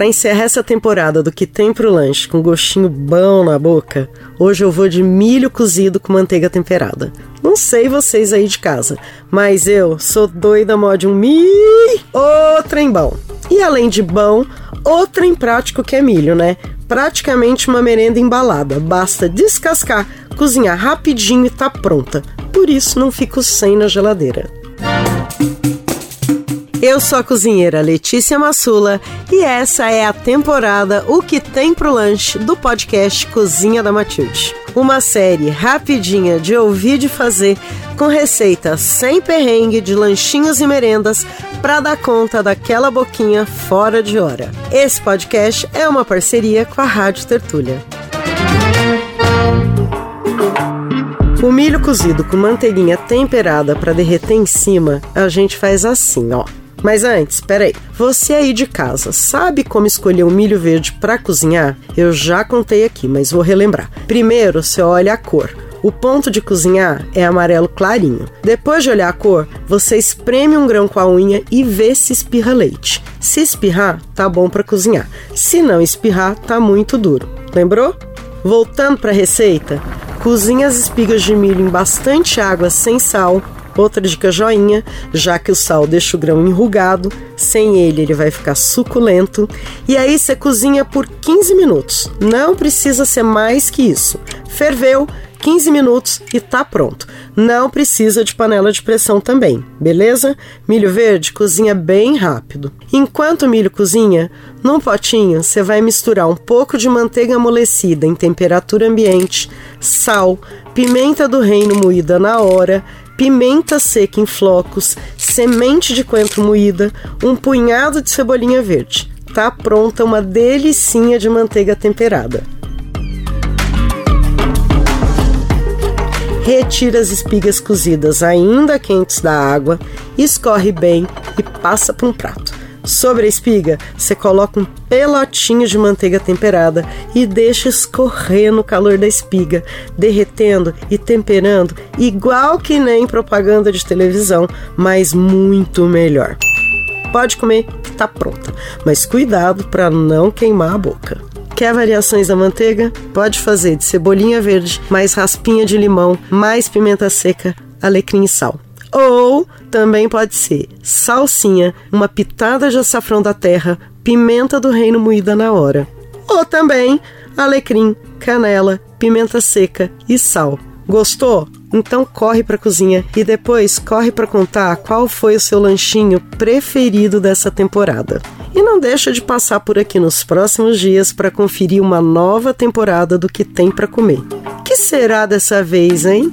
Para encerrar essa temporada do que tem pro lanche com gostinho bom na boca, hoje eu vou de milho cozido com manteiga temperada. Não sei vocês aí de casa, mas eu sou doida mó de um milho, ô trem bom. E além de bom, o trem prático que é milho, né? Praticamente uma merenda embalada. Basta descascar, cozinhar rapidinho e tá pronta. Por isso não fico sem na geladeira. Eu sou a cozinheira Letícia Massula e essa é a temporada O que tem pro lanche do podcast Cozinha da Matilde. Uma série rapidinha de ouvir de fazer com receitas sem perrengue de lanchinhos e merendas para dar conta daquela boquinha fora de hora. Esse podcast é uma parceria com a Rádio Tertúlia. O milho cozido com manteiguinha temperada para derreter em cima, a gente faz assim, ó. Mas antes, peraí. Você aí de casa, sabe como escolher o milho verde para cozinhar? Eu já contei aqui, mas vou relembrar. Primeiro, você olha a cor. O ponto de cozinhar é amarelo clarinho. Depois de olhar a cor, você espreme um grão com a unha e vê se espirra leite. Se espirrar, tá bom para cozinhar. Se não espirrar, tá muito duro. Lembrou? Voltando para a receita, cozinhe as espigas de milho em bastante água sem sal Outra dica joinha, já que o sal deixa o grão enrugado, sem ele ele vai ficar suculento. E aí você cozinha por 15 minutos. Não precisa ser mais que isso. Ferveu, 15 minutos e tá pronto. Não precisa de panela de pressão também, beleza? Milho verde cozinha bem rápido. Enquanto o milho cozinha, num potinho você vai misturar um pouco de manteiga amolecida em temperatura ambiente, sal, pimenta do reino moída na hora, pimenta seca em flocos, semente de coentro moída, um punhado de cebolinha verde. Tá pronta uma delicinha de manteiga temperada. Retira as espigas cozidas ainda quentes da água, escorre bem e passa para um prato. Sobre a espiga, você coloca um pelotinho de manteiga temperada e deixa escorrer no calor da espiga, derretendo e temperando, igual que nem propaganda de televisão, mas muito melhor. Pode comer que tá pronta, mas cuidado para não queimar a boca. Quer variações da manteiga? Pode fazer de cebolinha verde, mais raspinha de limão, mais pimenta seca, alecrim e sal. Ou também pode ser salsinha, uma pitada de açafrão da terra, pimenta do reino moída na hora. Ou também alecrim, canela, pimenta seca e sal. Gostou? Então corre para a cozinha e depois corre para contar qual foi o seu lanchinho preferido dessa temporada. E não deixa de passar por aqui nos próximos dias para conferir uma nova temporada do que tem para comer. Que será dessa vez, hein?